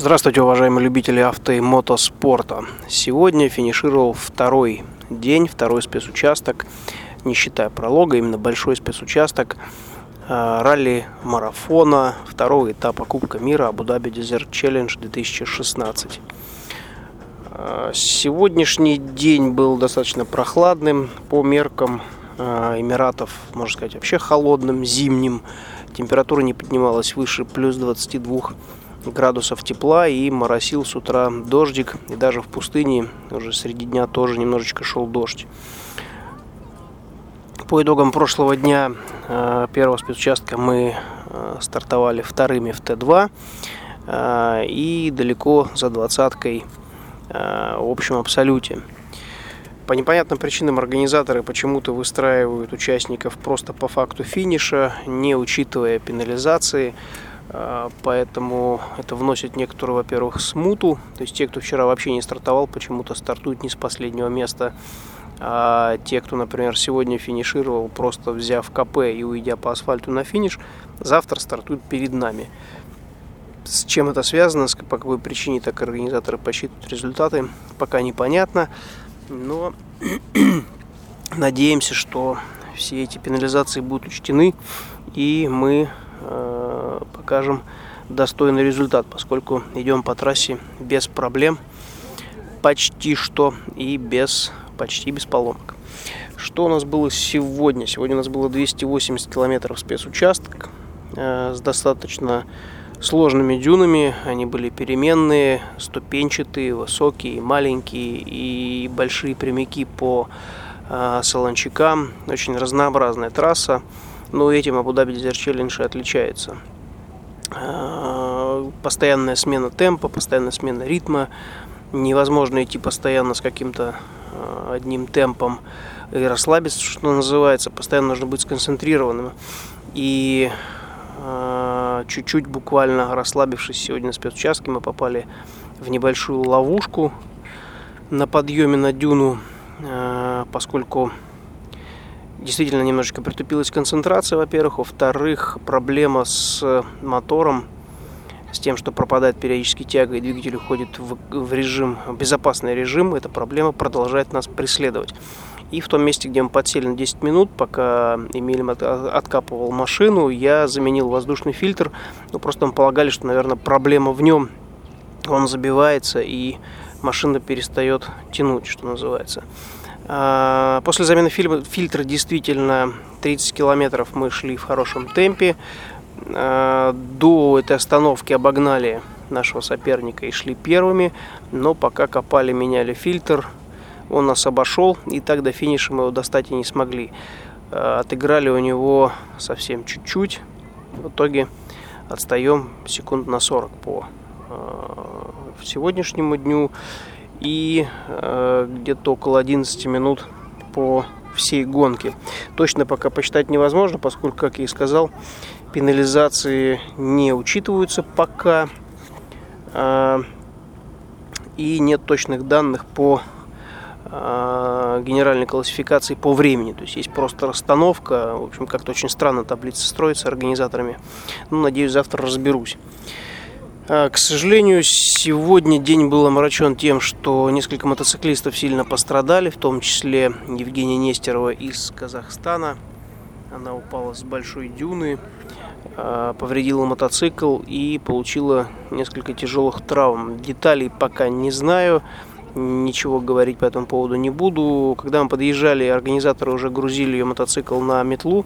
Здравствуйте, уважаемые любители авто и мотоспорта. Сегодня финишировал второй день, второй спецучасток, не считая пролога, именно большой спецучасток э, ралли-марафона второго этапа Кубка мира Абу-Даби Desert Challenge 2016. Э, сегодняшний день был достаточно прохладным по меркам э, Эмиратов, можно сказать, вообще холодным, зимним. Температура не поднималась выше плюс 22 градусов тепла и моросил с утра дождик. И даже в пустыне уже среди дня тоже немножечко шел дождь. По итогам прошлого дня э, первого спецучастка мы э, стартовали вторыми в Т2 э, и далеко за двадцаткой в общем абсолюте. По непонятным причинам организаторы почему-то выстраивают участников просто по факту финиша, не учитывая пенализации. А, поэтому это вносит некоторую, во-первых, смуту. То есть те, кто вчера вообще не стартовал, почему-то стартуют не с последнего места. А те, кто, например, сегодня финишировал, просто взяв КП и уйдя по асфальту на финиш, завтра стартуют перед нами. С чем это связано, по какой причине так организаторы посчитывают результаты, пока непонятно. Но надеемся, что все эти пенализации будут учтены, и мы Э, покажем достойный результат, поскольку идем по трассе без проблем почти что и без почти без поломок. Что у нас было сегодня? Сегодня у нас было 280 километров спецучасток э, с достаточно сложными дюнами. Они были переменные, ступенчатые, высокие, маленькие и большие прямики по э, солончакам. Очень разнообразная трасса. Но этим Абу-Даби Desert Challenge отличается. А, постоянная смена темпа, постоянная смена ритма. Невозможно идти постоянно с каким-то а, одним темпом и расслабиться, что называется. Постоянно нужно быть сконцентрированным. И а, чуть-чуть буквально расслабившись сегодня на спецучастке, мы попали в небольшую ловушку на подъеме на дюну, поскольку действительно немножечко притупилась концентрация, во-первых. Во-вторых, проблема с мотором, с тем, что пропадает периодически тяга и двигатель уходит в, в режим, в безопасный режим, эта проблема продолжает нас преследовать. И в том месте, где мы подсели на 10 минут, пока Эмиль откапывал машину, я заменил воздушный фильтр. Ну, просто мы полагали, что, наверное, проблема в нем. Он забивается и машина перестает тянуть, что называется. А, после замены фильтра действительно 30 километров мы шли в хорошем темпе. А, до этой остановки обогнали нашего соперника и шли первыми, но пока копали, меняли фильтр, он нас обошел, и так до финиша мы его достать и не смогли. А, отыграли у него совсем чуть-чуть, в итоге отстаем секунд на 40 по сегодняшнему дню и э, где-то около 11 минут по всей гонке. Точно пока посчитать невозможно, поскольку, как я и сказал, пенализации не учитываются пока. Э, и нет точных данных по э, генеральной классификации по времени. То есть есть просто расстановка. В общем, как-то очень странно таблица строится организаторами. Ну, надеюсь, завтра разберусь. А, к сожалению, сегодня день был омрачен тем, что несколько мотоциклистов сильно пострадали, в том числе Евгения Нестерова из Казахстана. Она упала с большой дюны, а, повредила мотоцикл и получила несколько тяжелых травм. Деталей пока не знаю, ничего говорить по этому поводу не буду. Когда мы подъезжали, организаторы уже грузили ее мотоцикл на метлу,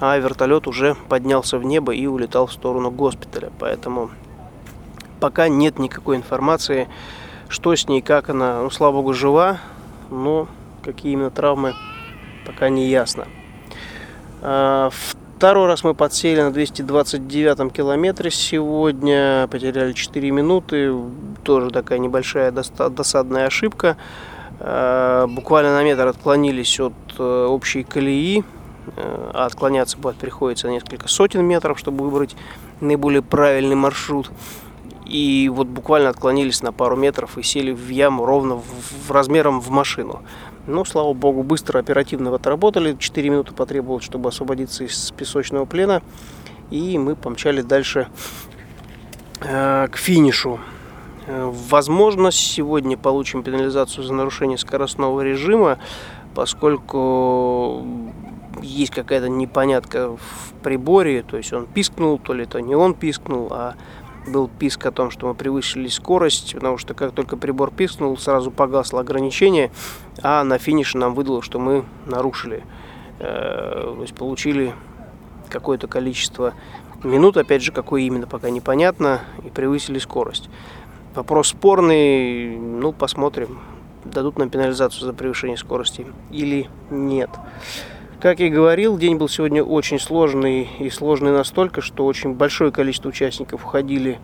а вертолет уже поднялся в небо и улетал в сторону госпиталя. Поэтому пока нет никакой информации, что с ней, как она. Ну, слава богу, жива, но какие именно травмы, пока не ясно. А, второй раз мы подсели на 229 километре сегодня, потеряли 4 минуты, тоже такая небольшая досадная ошибка. А, буквально на метр отклонились от э, общей колеи, э, а отклоняться приходится несколько сотен метров, чтобы выбрать наиболее правильный маршрут и вот буквально отклонились на пару метров и сели в яму ровно в, в размером в машину. Ну, слава богу, быстро, оперативно отработали. 4 минуты потребовалось, чтобы освободиться из песочного плена. И мы помчали дальше э, к финишу. Э, возможно, сегодня получим пенализацию за нарушение скоростного режима, поскольку есть какая-то непонятка в приборе, то есть он пискнул, то ли это не он пискнул, а был писк о том, что мы превысили скорость, потому что как только прибор пискнул, сразу погасло ограничение, а на финише нам выдало, что мы нарушили, э, то есть получили какое-то количество минут, опять же, какое именно, пока непонятно, и превысили скорость. Вопрос спорный, ну, посмотрим, дадут нам пенализацию за превышение скорости или нет. Как я и говорил, день был сегодня очень сложный и сложный настолько, что очень большое количество участников уходили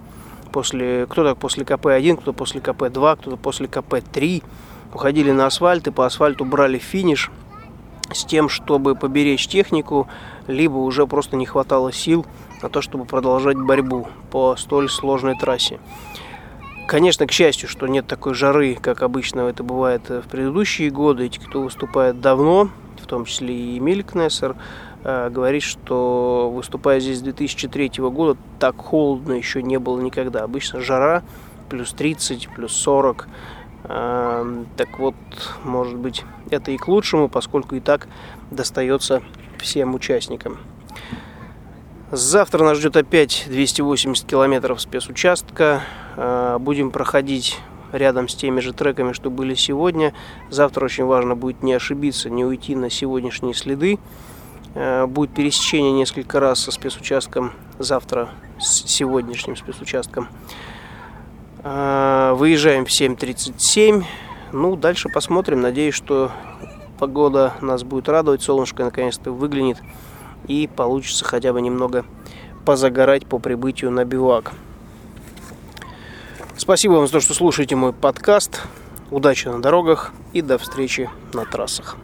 после, кто-то после КП-1, кто-то после КП-2, кто-то после КП-3, уходили на асфальт и по асфальту брали финиш с тем, чтобы поберечь технику, либо уже просто не хватало сил на то, чтобы продолжать борьбу по столь сложной трассе. Конечно, к счастью, что нет такой жары, как обычно это бывает в предыдущие годы. Те, кто выступает давно, в том числе и Эмиль Кнессер, э, говорит, что выступая здесь с 2003 года, так холодно еще не было никогда. Обычно жара плюс 30, плюс 40. Эм, так вот, может быть, это и к лучшему, поскольку и так достается всем участникам. Завтра нас ждет опять 280 километров спецучастка. Э, будем проходить рядом с теми же треками, что были сегодня. Завтра очень важно будет не ошибиться, не уйти на сегодняшние следы. Э, будет пересечение несколько раз со спецучастком завтра, с сегодняшним спецучастком. Э, выезжаем в 7.37. Ну, дальше посмотрим. Надеюсь, что погода нас будет радовать. Солнышко наконец-то выглянет. И получится хотя бы немного позагорать по прибытию на бивак. Спасибо вам за то, что слушаете мой подкаст. Удачи на дорогах и до встречи на трассах.